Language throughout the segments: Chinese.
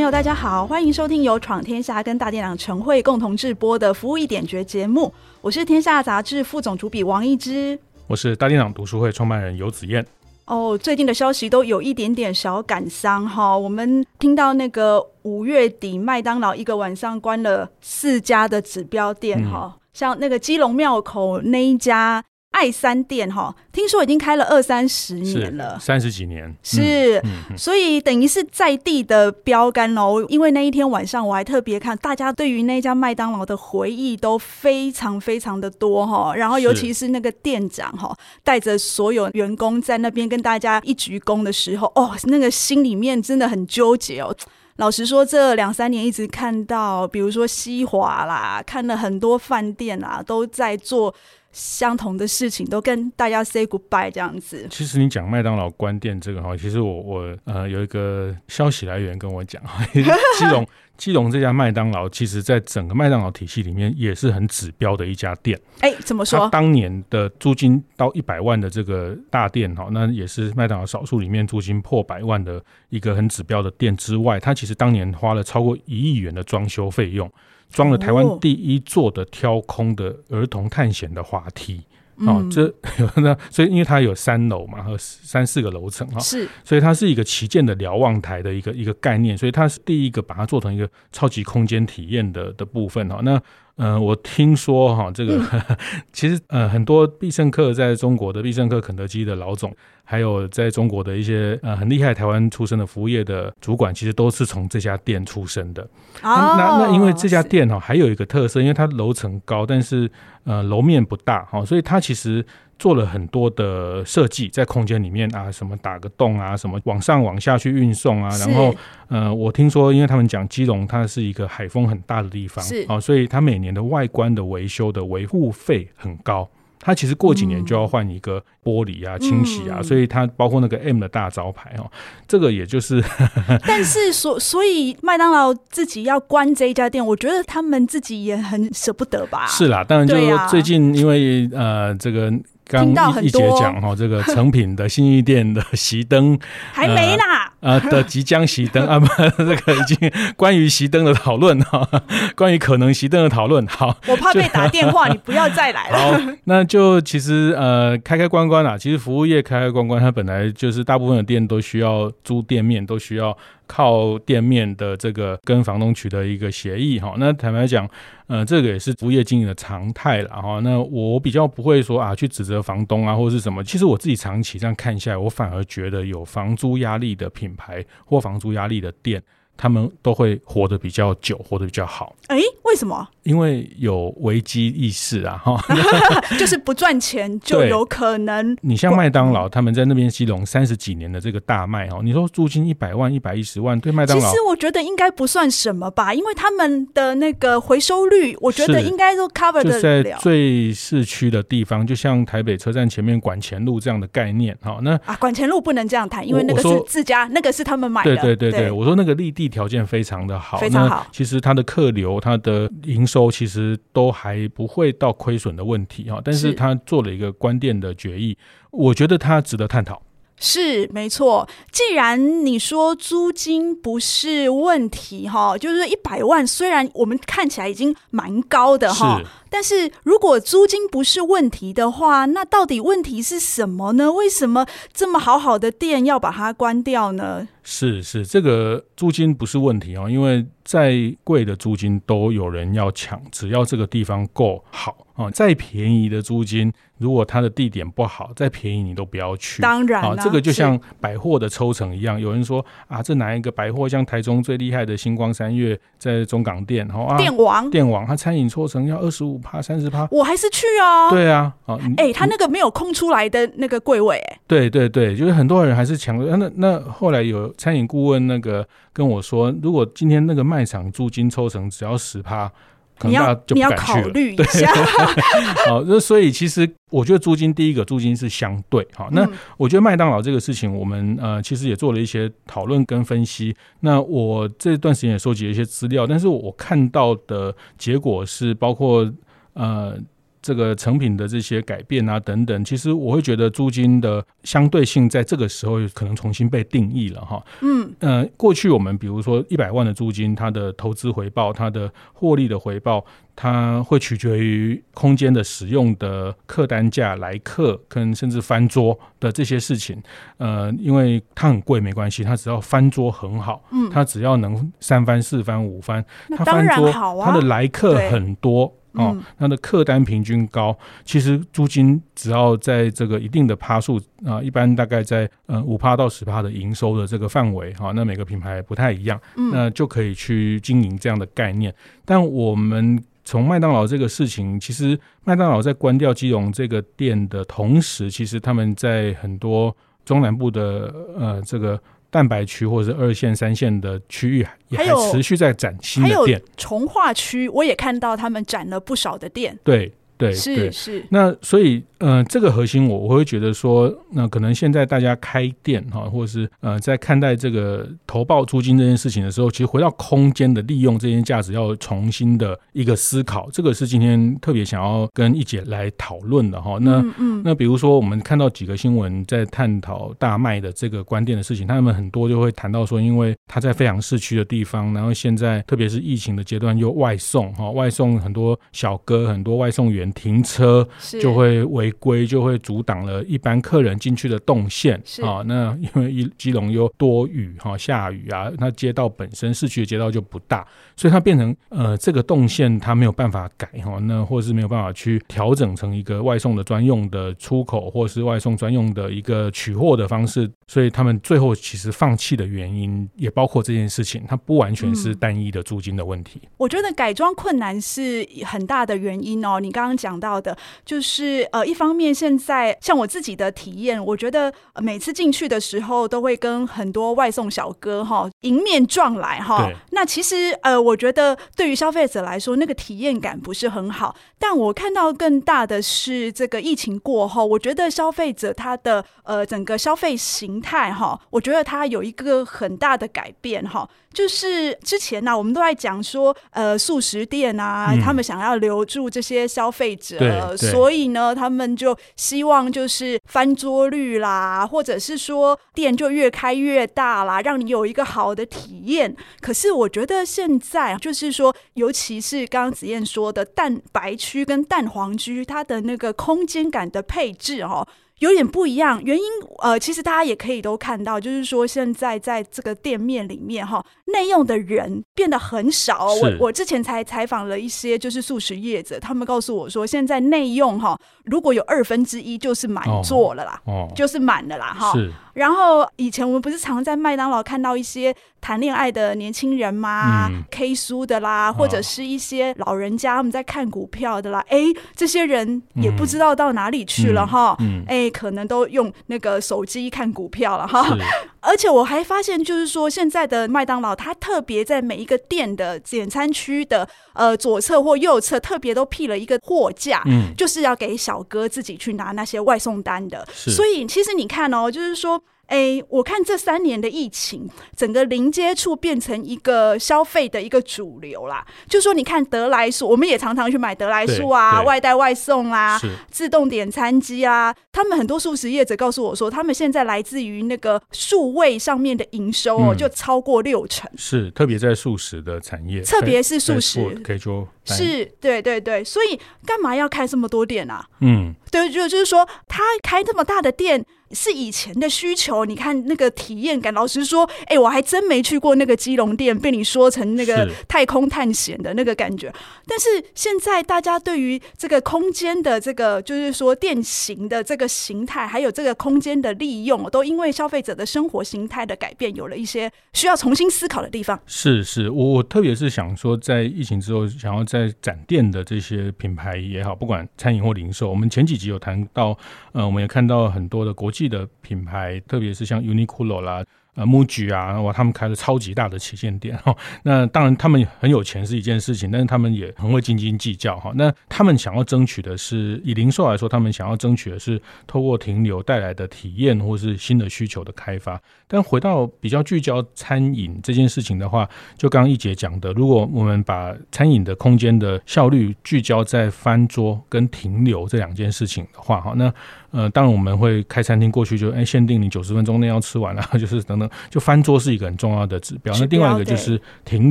朋友，大家好，欢迎收听由闯天下跟大店长晨会共同制播的《服务一点绝》节目。我是天下杂志副总主笔王一之，我是大店长读书会创办人游子燕。哦，最近的消息都有一点点小感伤哈。我们听到那个五月底麦当劳一个晚上关了四家的指标店哈，嗯、像那个基隆庙口那一家。爱三店哈，听说已经开了二三十年了，三十几年是，所以等于是在地的标杆哦。因为那一天晚上我还特别看，大家对于那家麦当劳的回忆都非常非常的多哈。然后尤其是那个店长哈，带着所有员工在那边跟大家一鞠躬的时候，哦，那个心里面真的很纠结哦。老实说，这两三年一直看到，比如说西华啦，看了很多饭店啊，都在做。相同的事情都跟大家 say goodbye 这样子。其实你讲麦当劳关店这个哈，其实我我呃有一个消息来源跟我讲，基隆基隆这家麦当劳，其实在整个麦当劳体系里面也是很指标的一家店。哎，怎么说？当年的租金到一百万的这个大店哈，那也是麦当劳少数里面租金破百万的一个很指标的店之外，它其实当年花了超过一亿元的装修费用。装了台湾第一座的挑空的儿童探险的滑梯，哦，这有 那，所以因为它有三楼嘛，和三四个楼层哈，是，所以它是一个旗舰的瞭望台的一个一个概念，所以它是第一个把它做成一个超级空间体验的的部分哈，那。嗯、呃，我听说哈，这个、嗯、其实呃，很多必胜客在中国的必胜客、肯德基的老总，还有在中国的一些呃很厉害台湾出身的服务业的主管，其实都是从这家店出身的。哦、那那因为这家店哈，还有一个特色，因为它楼层高，但是呃楼面不大哈，所以它其实。做了很多的设计在空间里面啊，什么打个洞啊，什么往上往下去运送啊，然后呃，我听说，因为他们讲基隆它是一个海风很大的地方，是啊，所以它每年的外观的维修的维护费很高，它其实过几年就要换一个玻璃啊、清洗啊，所以它包括那个 M 的大招牌哦，这个也就是，但是所所以麦当劳自己要关这一家店，我觉得他们自己也很舍不得吧？是啦，当然就最近因为呃这个。刚一姐讲哈，这个成品的新义店的 熄灯还没呢，呃的即将熄灯啊，不，这个已经关于熄灯的讨论哈，关于可能熄灯的讨论。好，我怕被打电话，你不要再来了。好，那就其实呃开开关关啦，其实服务业开开关关，它本来就是大部分的店都需要租店面，都需要。靠店面的这个跟房东取得一个协议哈，那坦白讲，呃，这个也是服务业经营的常态了哈。那我比较不会说啊，去指责房东啊，或者是什么。其实我自己长期这样看下来，我反而觉得有房租压力的品牌或房租压力的店。他们都会活得比较久，活得比较好。哎，为什么？因为有危机意识啊！哈，就是不赚钱就有可能。你像麦当劳，他们在那边基隆三十几年的这个大卖哦，你说租金一百万、一百一十万，对麦当劳，其实我觉得应该不算什么吧，因为他们的那个回收率，我觉得应该都 cover 得了。就在最市区的地方，就像台北车站前面管前路这样的概念。哈，那啊，管前路不能这样谈，因为那个是自家，那个是他们买的。对对对对，对我说那个立地。条件非常的好，非常好。其实它的客流、它的营收，其实都还不会到亏损的问题哈。但是它做了一个关店的决议，我觉得它值得探讨。是没错，既然你说租金不是问题哈，就是一百万，虽然我们看起来已经蛮高的哈，但是如果租金不是问题的话，那到底问题是什么呢？为什么这么好好的店要把它关掉呢？是是，这个租金不是问题哦，因为再贵的租金都有人要抢，只要这个地方够好啊，再便宜的租金。如果它的地点不好，再便宜你都不要去。当然啊，这个就像百货的抽成一样。有人说啊，这哪一个百货像台中最厉害的星光三月在中港店，哈啊，店王店王，它餐饮抽成要二十五趴、三十趴，我还是去哦。对啊，啊，哎、欸，他那个没有空出来的那个柜位，哎，对对对，就是很多人还是抢。那那后来有餐饮顾问那个跟我说，如果今天那个卖场租金抽成只要十趴。可能大家就不敢去了。你要考虑一下。好，那所以其实我觉得租金，第一个租金是相对好。那我觉得麦当劳这个事情，我们呃其实也做了一些讨论跟分析。那我这段时间也收集了一些资料，但是我看到的结果是，包括呃。这个成品的这些改变啊等等，其实我会觉得租金的相对性在这个时候可能重新被定义了哈。嗯，呃，过去我们比如说一百万的租金，它的投资回报、它的获利的回报，它会取决于空间的使用的客单价、来客跟甚至翻桌的这些事情。呃，因为它很贵没关系，它只要翻桌很好，嗯，它只要能三翻、四翻、五翻，它翻桌，它的来客很多。哦，它的客单平均高，其实租金只要在这个一定的趴数啊，一般大概在呃五趴到十趴的营收的这个范围哈，那每个品牌不太一样，那就可以去经营这样的概念。但我们从麦当劳这个事情，其实麦当劳在关掉基隆这个店的同时，其实他们在很多中南部的呃这个。蛋白区或者是二线、三线的区域，也还持续在展新的店。还有从化区，我也看到他们展了不少的店。对。对，是对是。那所以，呃，这个核心我我会觉得说，那可能现在大家开店哈，或者是呃，在看待这个投报租金这件事情的时候，其实回到空间的利用这件价值，要重新的一个思考。这个是今天特别想要跟一姐来讨论的哈。那嗯，嗯，那比如说我们看到几个新闻在探讨大麦的这个关店的事情，他们很多就会谈到说，因为他在非常市区的地方，然后现在特别是疫情的阶段又外送哈，外送很多小哥，很多外送员。停车就会违规，就会阻挡了一般客人进去的动线啊。那因为一基隆又多雨哈，下雨啊，那街道本身市区的街道就不大，所以它变成呃这个动线它没有办法改哈，那或是没有办法去调整成一个外送的专用的出口，或是外送专用的一个取货的方式，所以他们最后其实放弃的原因也包括这件事情，它不完全是单一的租金的问题。我觉得改装困难是很大的原因哦。你刚刚讲到的，就是呃，一方面现在像我自己的体验，我觉得每次进去的时候都会跟很多外送小哥哈迎面撞来哈。那其实呃，我觉得对于消费者来说，那个体验感不是很好。但我看到更大的是这个疫情过后，我觉得消费者他的呃整个消费形态哈，我觉得他有一个很大的改变哈。就是之前呢、啊，我们都在讲说，呃，素食店啊，嗯、他们想要留住这些消费者，所以呢，他们就希望就是翻桌率啦，或者是说店就越开越大啦，让你有一个好的体验。可是我觉得现在就是说，尤其是刚刚子燕说的蛋白区跟蛋黄区，它的那个空间感的配置哦。有点不一样，原因呃，其实大家也可以都看到，就是说现在在这个店面里面哈，内用的人变得很少。我我之前才采访了一些就是素食业者，他们告诉我说，现在内用哈，如果有二分之一就是满座了啦，哦，就是满了啦哈。然后以前我们不是常在麦当劳看到一些谈恋爱的年轻人吗？嗯、K 书的啦，或者是一些老人家他们在看股票的啦。哎，这些人也不知道到哪里去了哈。哎、嗯，可能都用那个手机看股票了哈。而且我还发现，就是说现在的麦当劳，它特别在每一个店的点餐区的呃左侧或右侧，特别都辟了一个货架，嗯，就是要给小哥自己去拿那些外送单的。所以其实你看哦，就是说。哎，我看这三年的疫情，整个零接触变成一个消费的一个主流啦。就说你看得来速，我们也常常去买得来速啊，外带外送啊，自动点餐机啊。他们很多素食业者告诉我说，他们现在来自于那个数位上面的营收哦，就超过六成。是，特别在素食的产业，特别是素食可以说是，对对对。所以干嘛要开这么多店啊？嗯，对，就就是说他开这么大的店。是以前的需求，你看那个体验感。老实说，哎、欸，我还真没去过那个基隆店，被你说成那个太空探险的那个感觉。但是现在大家对于这个空间的这个，就是说店型的这个形态，还有这个空间的利用，都因为消费者的生活形态的改变，有了一些需要重新思考的地方。是是，我我特别是想说，在疫情之后，想要在在展店的这些品牌也好，不管餐饮或零售，我们前几集有谈到，呃，我们也看到很多的国际。的品牌，特别是像 Uniqlo 啦，呃，MUJI 啊，哇，他们开了超级大的旗舰店哈。那当然他们很有钱是一件事情，但是他们也很会斤斤计较哈。那他们想要争取的是，以零售来说，他们想要争取的是透过停留带来的体验或是新的需求的开发。但回到比较聚焦餐饮这件事情的话，就刚刚一姐讲的，如果我们把餐饮的空间的效率聚焦在翻桌跟停留这两件事情的话，哈，那呃，当然我们会开餐厅过去就哎限定你九十分钟内要吃完了，就是等等，就翻桌是一个很重要的指标。那另外一个就是停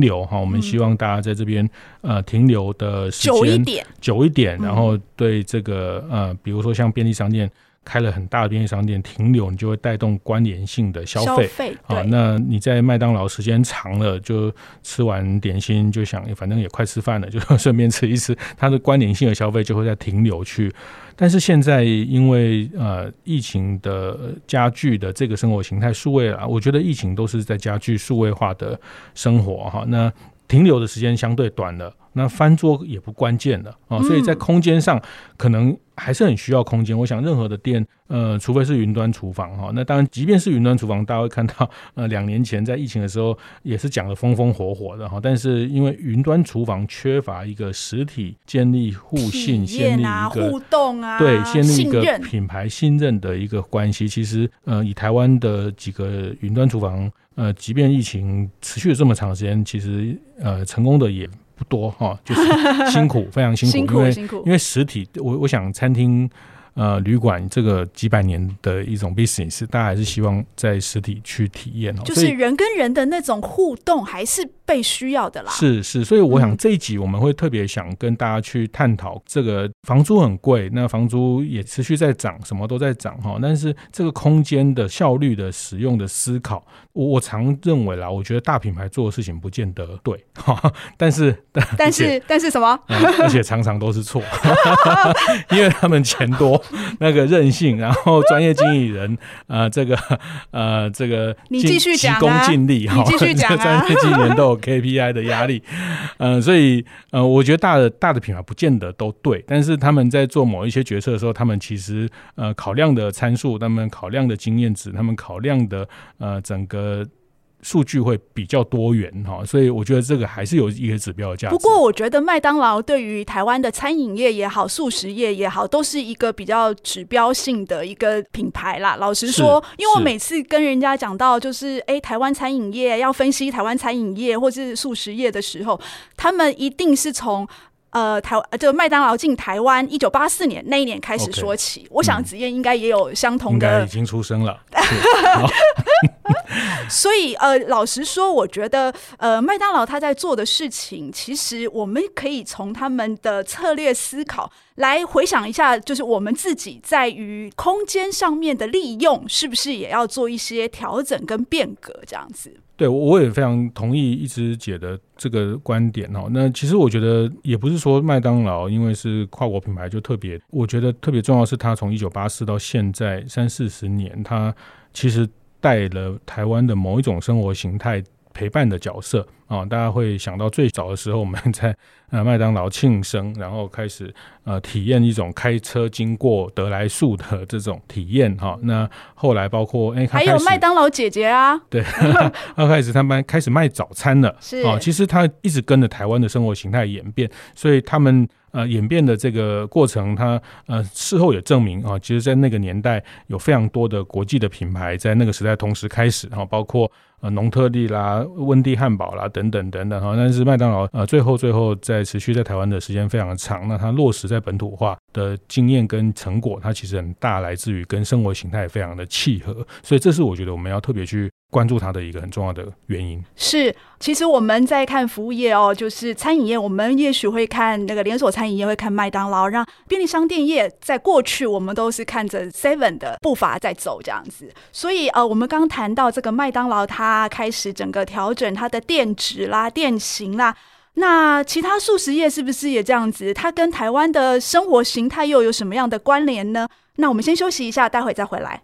留哈，我们希望大家在这边呃停留的时间久一点，久一点，然后对这个呃，比如说像便利商店。开了很大的便利商店，停留你就会带动关联性的消费啊。那你在麦当劳时间长了，就吃完点心就想，反正也快吃饭了，就顺便吃一吃。它的关联性的消费就会在停留去。但是现在因为呃疫情的加剧的这个生活形态数位啊，我觉得疫情都是在加剧数位化的生活哈。那停留的时间相对短了。那翻桌也不关键了啊，所以在空间上可能还是很需要空间。我想任何的店，呃，除非是云端厨房哈，那当然，即便是云端厨房，大家会看到，呃，两年前在疫情的时候也是讲的风风火火的哈。但是因为云端厨房缺乏一个实体建立互信、建立一个互动啊，对，建立一个品牌信任的一个关系。其实，呃，以台湾的几个云端厨房，呃，即便疫情持续了这么长时间，其实呃，成功的也。不多哈，就是辛苦，非常辛苦，辛苦，辛苦，因为因为实体，我我想餐厅。呃，旅馆这个几百年的一种 business，大家还是希望在实体去体验哦。就是人跟人的那种互动，还是被需要的啦。是是，所以我想这一集我们会特别想跟大家去探讨，这个房租很贵，那房租也持续在涨，什么都在涨哈。但是这个空间的效率的使用的思考，我我常认为啦，我觉得大品牌做的事情不见得对 哈，但是 但是但是什么？嗯，而且常常都是错，因为他们钱多。那个任性，然后专业经理人，呃，这个，呃，这个，你继续讲啊，急功近利哈，你继续讲啊，专业经理人都有 KPI 的压力，呃，所以，呃，我觉得大的大的品牌不见得都对，但是他们在做某一些决策的时候，他们其实呃考量的参数，他们考量的经验值，他们考量的呃整个。数据会比较多元哈，所以我觉得这个还是有一个指标的价值。不过，我觉得麦当劳对于台湾的餐饮业也好，素食业也好，都是一个比较指标性的一个品牌啦。老实说，因为我每次跟人家讲到就是哎、欸，台湾餐饮业要分析台湾餐饮业或是素食业的时候，他们一定是从。呃，台湾就麦当劳进台湾一九八四年那一年开始说起，okay, 我想子燕应该也有相同的，应该已经出生了。所以呃，老实说，我觉得呃，麦当劳他在做的事情，其实我们可以从他们的策略思考来回想一下，就是我们自己在于空间上面的利用，是不是也要做一些调整跟变革这样子？对，我也非常同意一枝姐的这个观点哦。那其实我觉得也不是说麦当劳因为是跨国品牌就特别，我觉得特别重要是它从一九八四到现在三四十年，它其实带了台湾的某一种生活形态陪伴的角色啊。大家会想到最早的时候我们 在。呃，麦当劳庆生，然后开始呃体验一种开车经过得来速的这种体验哈。那后来包括哎，还有麦当劳姐姐啊，对，刚开始他们开始卖早餐了，是啊。其实他一直跟着台湾的生活形态演变，所以他们呃演变的这个过程，他呃事后也证明啊，其实，在那个年代有非常多的国际的品牌在那个时代同时开始哈，包括呃农特利啦、温蒂汉堡啦等等等等哈。但是麦当劳呃最后最后在持续在台湾的时间非常的长，那它落实在本土化的经验跟成果，它其实很大来自于跟生活形态非常的契合，所以这是我觉得我们要特别去关注它的一个很重要的原因。是，其实我们在看服务业哦，就是餐饮业，我们也许会看那个连锁餐饮业，会看麦当劳，让便利商店业在过去我们都是看着 Seven 的步伐在走这样子，所以呃，我们刚谈到这个麦当劳，它开始整个调整它的店址啦、店型啦。那其他速食业是不是也这样子？它跟台湾的生活形态又有什么样的关联呢？那我们先休息一下，待会再回来。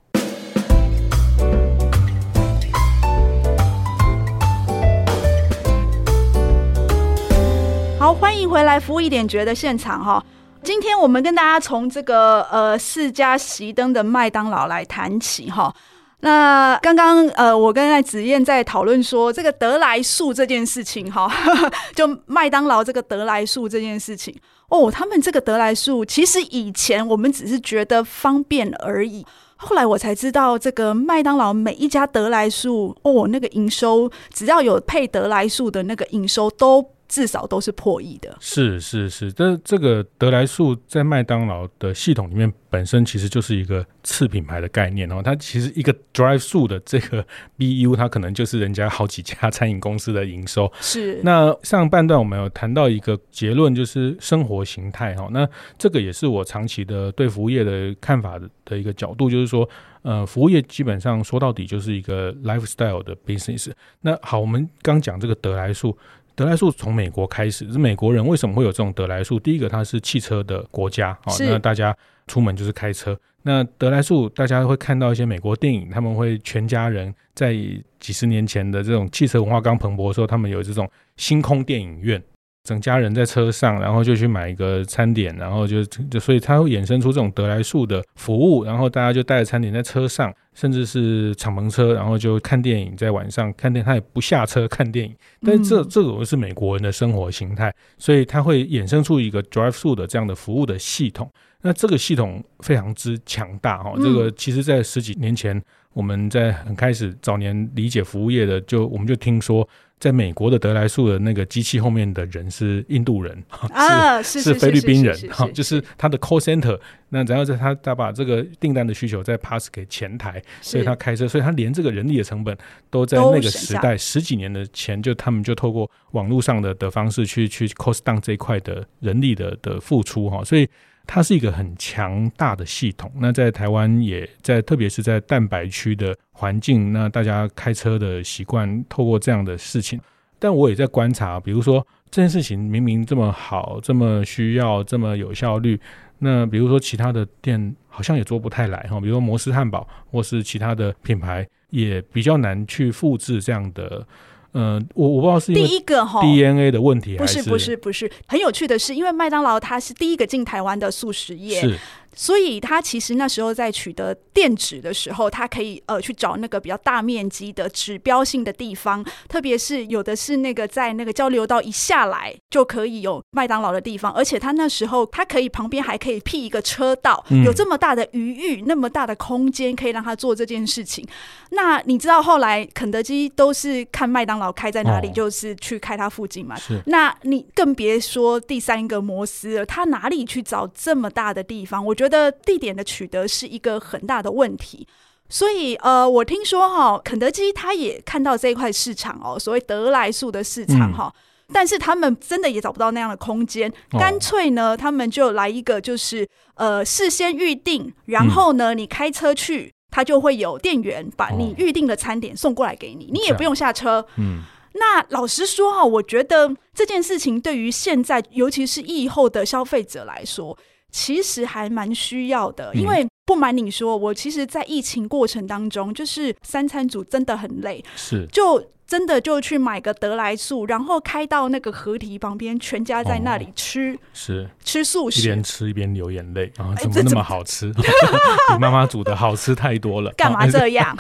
好，欢迎回来，服务一点觉得现场哈。今天我们跟大家从这个呃四家熄灯的麦当劳来谈起哈。那刚刚呃，我跟赖子燕在讨论说这个得来速这件事情哈，就麦当劳这个得来速这件事情哦，他们这个得来速其实以前我们只是觉得方便而已，后来我才知道这个麦当劳每一家得来速哦，那个营收只要有配得来速的那个营收都。至少都是破亿的，是是是，这这个得来速在麦当劳的系统里面本身其实就是一个次品牌的概念哦，它其实一个 drive 速的这个 BU，它可能就是人家好几家餐饮公司的营收。是。那上半段我们有谈到一个结论，就是生活形态哈，那这个也是我长期的对服务业的看法的的一个角度，就是说，呃，服务业基本上说到底就是一个 lifestyle 的 business。那好，我们刚讲这个得来速。得来速从美国开始，是美国人为什么会有这种德莱树？第一个，它是汽车的国家，哦，那大家出门就是开车。那德莱树，大家会看到一些美国电影，他们会全家人在几十年前的这种汽车文化刚蓬勃的时候，他们有这种星空电影院。整家人在车上，然后就去买一个餐点，然后就就所以它会衍生出这种得来速的服务，然后大家就带着餐点在车上，甚至是敞篷车，然后就看电影，在晚上看电影，他也不下车看电影。但是这这种是美国人的生活形态，所以它会衍生出一个 drive through 的这样的服务的系统。那这个系统非常之强大哈，这个其实在十几年前，我们在很开始早年理解服务业的，就我们就听说。在美国的得来速的那个机器后面的人是印度人 啊，是是菲律宾人哈，就是他的 call center。那然后在他他把这个订单的需求再 pass 给前台，所以他开车，所以他连这个人力的成本都在那个时代十几年的前就他们就透过网络上的的方式去去 cost down 这一块的人力的的付出哈，所以。它是一个很强大的系统。那在台湾，也在特别是在蛋白区的环境，那大家开车的习惯，透过这样的事情。但我也在观察，比如说这件事情明明这么好，这么需要，这么有效率，那比如说其他的店好像也做不太来哈。比如说摩斯汉堡或是其他的品牌，也比较难去复制这样的。嗯、呃，我我不知道是第一个哈 DNA 的问题不是不是不是，很有趣的是，因为麦当劳它是第一个进台湾的素食业。是。所以他其实那时候在取得店址的时候，他可以呃去找那个比较大面积的指标性的地方，特别是有的是那个在那个交流道一下来就可以有麦当劳的地方，而且他那时候他可以旁边还可以辟一个车道，有这么大的余裕，那么大的空间可以让他做这件事情。那你知道后来肯德基都是看麦当劳开在哪里，就是去开它附近嘛？是。那你更别说第三个摩斯了，他哪里去找这么大的地方？我觉得。觉得地点的取得是一个很大的问题，所以呃，我听说哈，肯德基他也看到这一块市场哦，所谓得来速的市场哈，嗯、但是他们真的也找不到那样的空间，干脆呢，他们就来一个就是呃，事先预定，然后呢，你开车去，他就会有店员把你预定的餐点送过来给你，你也不用下车。嗯，那老实说哈，我觉得这件事情对于现在，尤其是疫后的消费者来说。其实还蛮需要的，因为不瞒你说，我其实，在疫情过程当中，就是三餐组真的很累，是就。真的就去买个得来素，然后开到那个河堤旁边，全家在那里吃，哦、是吃素食，一边吃一边流眼泪啊！怎么那么好吃？比妈妈煮的好吃太多了。干嘛这样？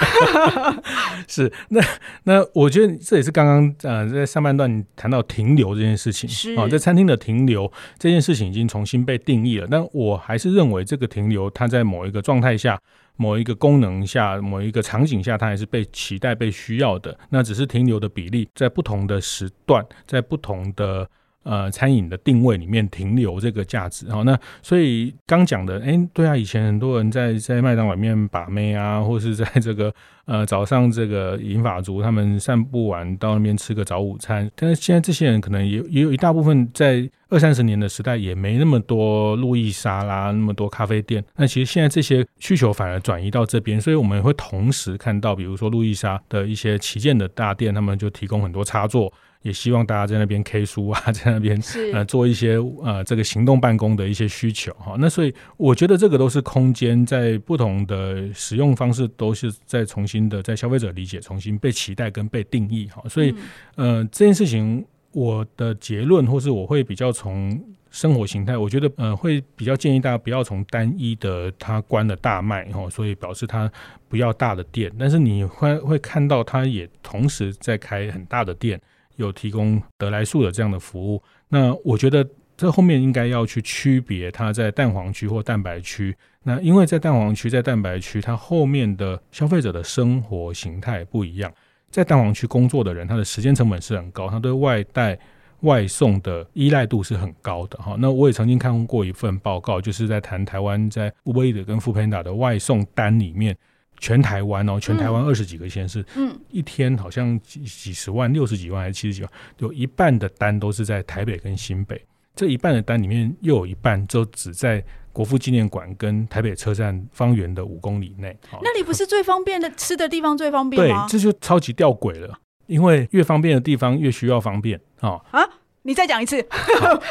是那那我觉得这也是刚刚呃在上半段谈到停留这件事情是啊，在餐厅的停留这件事情已经重新被定义了，但我还是认为这个停留它在某一个状态下。某一个功能下，某一个场景下，它还是被期待、被需要的。那只是停留的比例，在不同的时段，在不同的呃餐饮的定位里面停留这个价值。好，那所以刚讲的，哎、对啊，以前很多人在在麦当劳里面把妹啊，或是在这个。呃，早上这个银发族他们散步完到那边吃个早午餐，但是现在这些人可能也也有一大部分在二三十年的时代也没那么多路易莎啦，那么多咖啡店。那其实现在这些需求反而转移到这边，所以我们会同时看到，比如说路易莎的一些旗舰的大店，他们就提供很多插座。也希望大家在那边 K 书啊，在那边呃做一些呃这个行动办公的一些需求哈。那所以我觉得这个都是空间在不同的使用方式都是在重新的在消费者理解重新被期待跟被定义哈。所以呃这件事情我的结论或是我会比较从生活形态，我觉得呃会比较建议大家不要从单一的它关了大卖哈，所以表示它不要大的店，但是你会会看到它也同时在开很大的店，有提供得来速的这样的服务。那我觉得这后面应该要去区别它在蛋黄区或蛋白区。那因为在蛋黄区、在蛋白区，它后面的消费者的生活形态不一样。在蛋黄区工作的人，他的时间成本是很高，他对外带。外送的依赖度是很高的哈，那我也曾经看过一份报告，就是在谈台湾在 Uber 跟 f o o p a n d a 的外送单里面，全台湾哦，全台湾二十几个县市，嗯，一天好像几几十万、六十几万还是七十几万，有一半的单都是在台北跟新北，这一半的单里面又有一半就只在国父纪念馆跟台北车站方圆的五公里内。那里不是最方便的吃的地方最方便吗？对，这就超级吊诡了。因为越方便的地方越需要方便啊！啊，你再讲一次。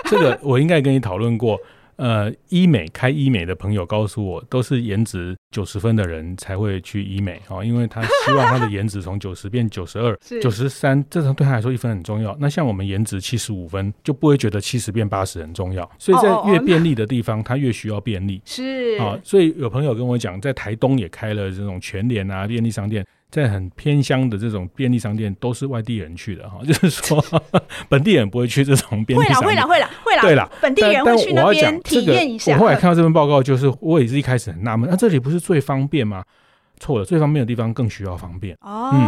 这个我应该跟你讨论过。呃，医美开医美的朋友告诉我，都是颜值九十分的人才会去医美哦，因为他希望他的颜值从九十变九十二、九十三，这种对他来说一分很重要。那像我们颜值七十五分，就不会觉得七十变八十很重要。所以在越便利的地方，他越需要便利。是啊，所以有朋友跟我讲，在台东也开了这种全联啊便利商店。在很偏乡的这种便利商店，都是外地人去的哈，就是说本地人不会去这种便利商店。会啦，会啦，会啦，对啦，本地人会去那边体验一下。我后来看到这份报告，就是我也是一开始很纳闷，那、啊、这里不是最方便吗？错了，最方便的地方更需要方便哦。嗯，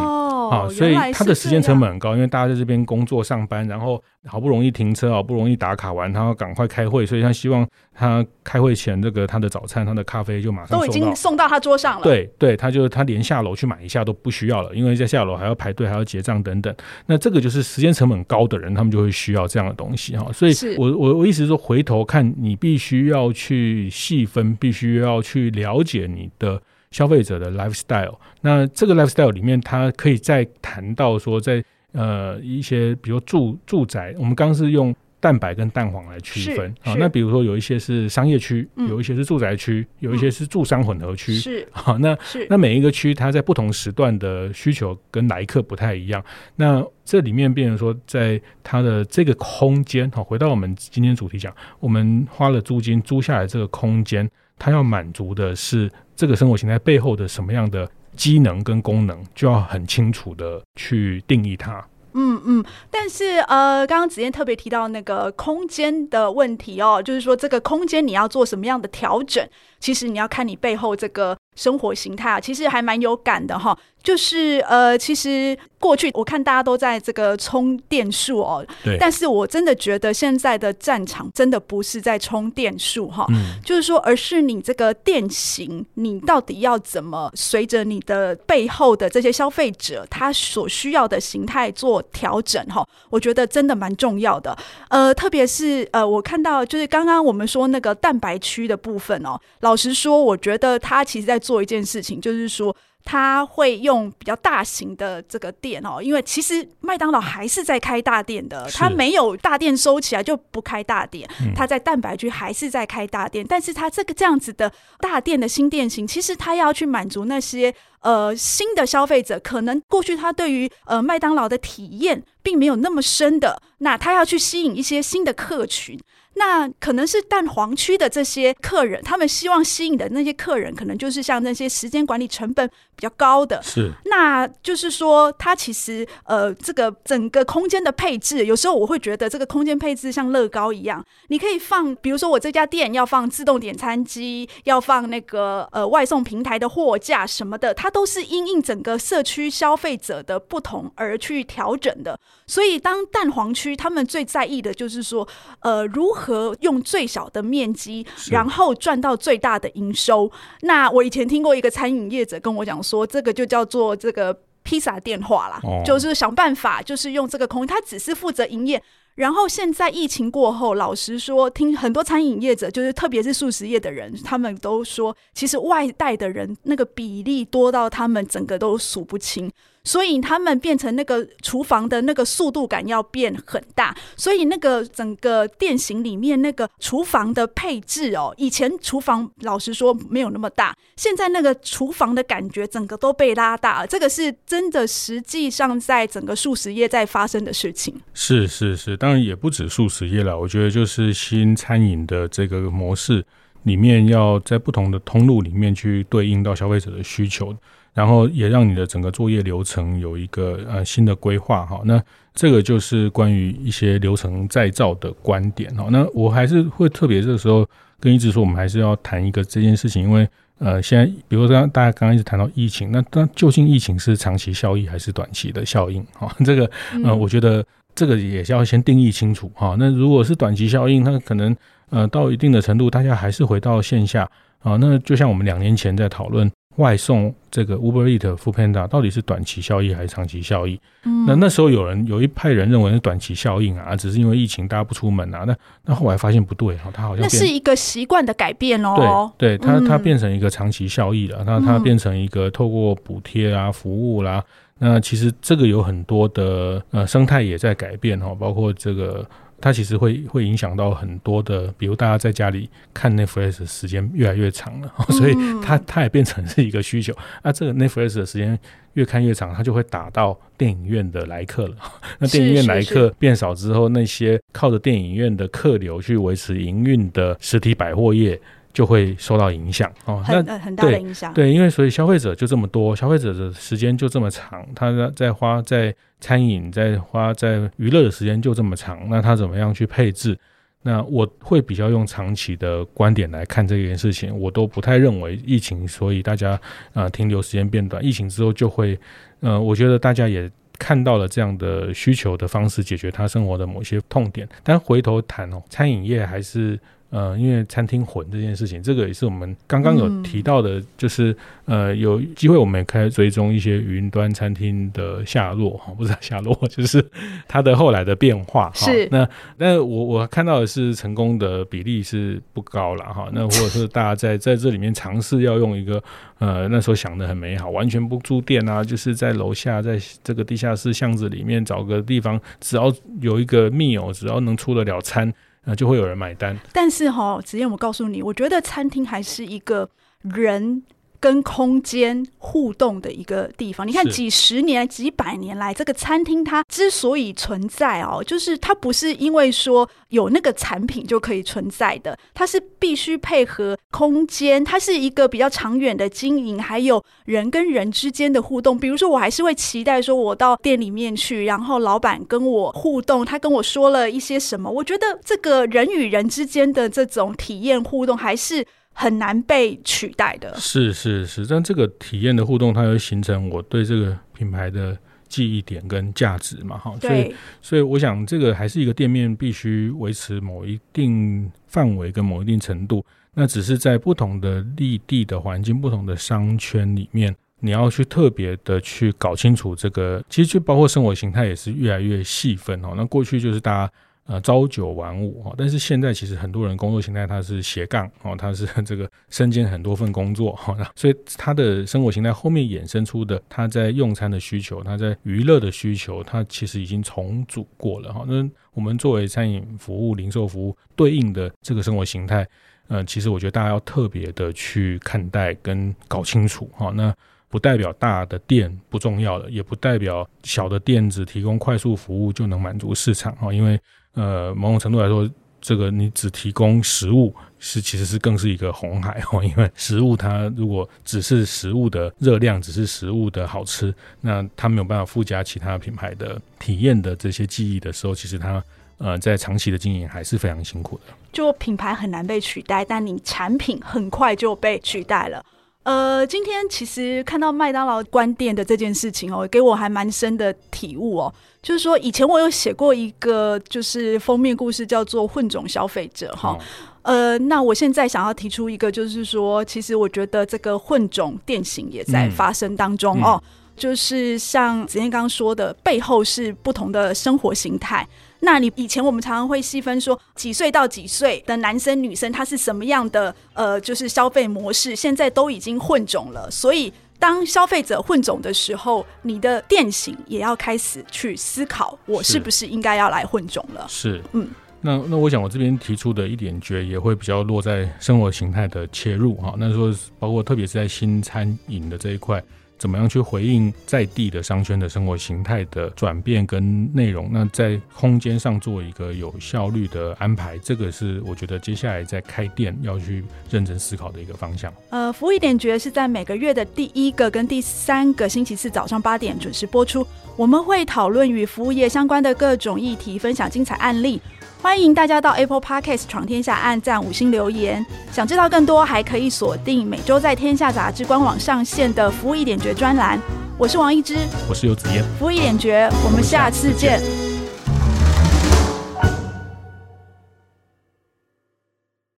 好，所以它的时间成本很高，因为大家在这边工作上班，然后好不容易停车，好不容易打卡完，他要赶快开会，所以他希望他开会前这个他的早餐、他的咖啡就马上都已经送到他桌上了。对对，他就他连下楼去买一下都不需要了，因为在下楼还要排队，还要结账等等。那这个就是时间成本高的人，他们就会需要这样的东西哈。所以我我我意思是说，回头看你必须要去细分，必须要去了解你的。消费者的 lifestyle，那这个 lifestyle 里面，它可以再谈到说在，在呃一些比如住住宅，我们刚刚是用蛋白跟蛋黄来区分啊。那比如说有一些是商业区，嗯、有一些是住宅区，有一些是住商混合区。是好，那是那每一个区，它在不同时段的需求跟来客不太一样。那这里面变成说，在它的这个空间，好，回到我们今天主题讲，我们花了租金租下来这个空间。它要满足的是这个生活形态背后的什么样的机能跟功能，就要很清楚的去定义它。嗯嗯，但是呃，刚刚子燕特别提到那个空间的问题哦，就是说这个空间你要做什么样的调整，其实你要看你背后这个生活形态啊，其实还蛮有感的哈。就是呃，其实过去我看大家都在这个充电数哦，对，但是我真的觉得现在的战场真的不是在充电数哈，嗯，就是说，而是你这个电型，你到底要怎么随着你的背后的这些消费者他所需要的形态做调整哈，我觉得真的蛮重要的。呃，特别是呃，我看到就是刚刚我们说那个蛋白区的部分哦，老实说，我觉得他其实在做一件事情，就是说。他会用比较大型的这个店哦，因为其实麦当劳还是在开大店的，他没有大店收起来就不开大店，他在蛋白区还是在开大店，但是他这个这样子的大店的新店型，其实他要去满足那些呃新的消费者，可能过去他对于呃麦当劳的体验并没有那么深的，那他要去吸引一些新的客群。那可能是蛋黄区的这些客人，他们希望吸引的那些客人，可能就是像那些时间管理成本比较高的。是，那就是说，它其实呃，这个整个空间的配置，有时候我会觉得这个空间配置像乐高一样，你可以放，比如说我这家店要放自动点餐机，要放那个呃外送平台的货架什么的，它都是因应整个社区消费者的不同而去调整的。所以，当蛋黄区他们最在意的就是说，呃，如何。用最小的面积，然后赚到最大的营收。那我以前听过一个餐饮业者跟我讲说，这个就叫做这个披萨电话啦，哦、就是想办法，就是用这个空，他只是负责营业。然后现在疫情过后，老实说，听很多餐饮业者，就是特别是素食业的人，他们都说，其实外带的人那个比例多到他们整个都数不清。所以他们变成那个厨房的那个速度感要变很大，所以那个整个店型里面那个厨房的配置哦，以前厨房老实说没有那么大，现在那个厨房的感觉整个都被拉大了，这个是真的，实际上在整个速食业在发生的事情。是是是，当然也不止速食业了，我觉得就是新餐饮的这个模式里面，要在不同的通路里面去对应到消费者的需求。然后也让你的整个作业流程有一个呃新的规划哈，那这个就是关于一些流程再造的观点哈。那我还是会特别这个时候跟一直说，我们还是要谈一个这件事情，因为呃现在比如说大家刚刚一直谈到疫情，那那究竟疫情是长期效益还是短期的效应哈？这个呃我觉得这个也是要先定义清楚哈。那如果是短期效应，那可能呃到一定的程度，大家还是回到线下啊。那就像我们两年前在讨论。外送这个 Uber Eats、Foodpanda 到底是短期效益还是长期效益？嗯，那那时候有人有一派人认为是短期效应啊，只是因为疫情大家不出门啊。那那后来发现不对哈，它好像那是一个习惯的改变哦。对，对，它它变成一个长期效益了。那它变成一个透过补贴啊、服务啦。那其实这个有很多的呃生态也在改变哈，包括这个。它其实会会影响到很多的，比如大家在家里看 Netflix 的时间越来越长了，所以它它也变成是一个需求。那这个 Netflix 的时间越看越长，它就会打到电影院的来客了。那电影院来客变少之后，那些靠着电影院的客流去维持营运的实体百货业。就会受到影响哦，很很大的影响。对，因为所以消费者就这么多，消费者的时间就这么长，他在花在餐饮，在花在娱乐的时间就这么长，那他怎么样去配置？那我会比较用长期的观点来看这件事情，我都不太认为疫情，所以大家啊、呃、停留时间变短，疫情之后就会，呃，我觉得大家也看到了这样的需求的方式解决他生活的某些痛点，但回头谈哦，餐饮业还是。呃，因为餐厅混这件事情，这个也是我们刚刚有提到的，就是、嗯、呃，有机会我们也可以追踪一些云端餐厅的下落哈，不是下落，就是它的后来的变化 哈。是那那我我看到的是成功的比例是不高了哈。那或者是大家在在这里面尝试要用一个呃那时候想的很美好，完全不住店啊，就是在楼下在这个地下室巷子里面找个地方，只要有一个 meal，只要能出得了餐。那就会有人买单，但是哈，子燕，我告诉你，我觉得餐厅还是一个人跟空间互动的一个地方。你看，几十年、几百年来，这个餐厅它之所以存在哦，就是它不是因为说有那个产品就可以存在的，它是必须配合空间，它是一个比较长远的经营，还有人跟人之间的互动。比如说，我还是会期待说，我到店里面去，然后老板跟我互动，他跟我说了一些什么。我觉得这个人与人之间的这种体验互动，还是。很难被取代的，是是是，但这个体验的互动，它会形成我对这个品牌的记忆点跟价值嘛，哈，所以所以我想这个还是一个店面必须维持某一定范围跟某一定程度，那只是在不同的立地的环境、不同的商圈里面，你要去特别的去搞清楚这个，其实就包括生活形态也是越来越细分哦。那过去就是大家。呃，朝九晚五哈，但是现在其实很多人工作形态他是斜杠哦，他是 这个身兼很多份工作哈，所以他的生活形态后面衍生出的，他在用餐的需求，他在娱乐的需求，他其实已经重组过了哈。那我们作为餐饮服务、零售服务对应的这个生活形态，呃，其实我觉得大家要特别的去看待跟搞清楚哈。那不代表大的店不重要了，也不代表小的店子提供快速服务就能满足市场哈，因为。呃，某种程度来说，这个你只提供食物是其实是更是一个红海哦，因为食物它如果只是食物的热量，只是食物的好吃，那它没有办法附加其他品牌的体验的这些记忆的时候，其实它呃在长期的经营还是非常辛苦的。就品牌很难被取代，但你产品很快就被取代了。呃，今天其实看到麦当劳关店的这件事情哦，给我还蛮深的体悟哦。就是说，以前我有写过一个，就是封面故事，叫做《混种消费者》哈。呃，那我现在想要提出一个，就是说，其实我觉得这个混种店型也在发生当中哦。就是像子彦刚刚说的，背后是不同的生活形态。那你以前我们常常会细分说，几岁到几岁的男生女生他是什么样的呃，就是消费模式，现在都已经混种了，所以。当消费者混种的时候，你的店型也要开始去思考，我是不是应该要来混种了？是，嗯，那那我想我这边提出的一点觉也会比较落在生活形态的切入哈，那说包括特别是在新餐饮的这一块。怎么样去回应在地的商圈的生活形态的转变跟内容？那在空间上做一个有效率的安排，这个是我觉得接下来在开店要去认真思考的一个方向。呃，服务一点觉是在每个月的第一个跟第三个星期四早上八点准时播出。我们会讨论与服务业相关的各种议题，分享精彩案例。欢迎大家到 Apple Podcast 闯天下按赞五星留言。想知道更多，还可以锁定每周在天下杂志官网上线的服务一点绝专栏。我是王一之，我是游子嫣，服务一点绝，我们下次见。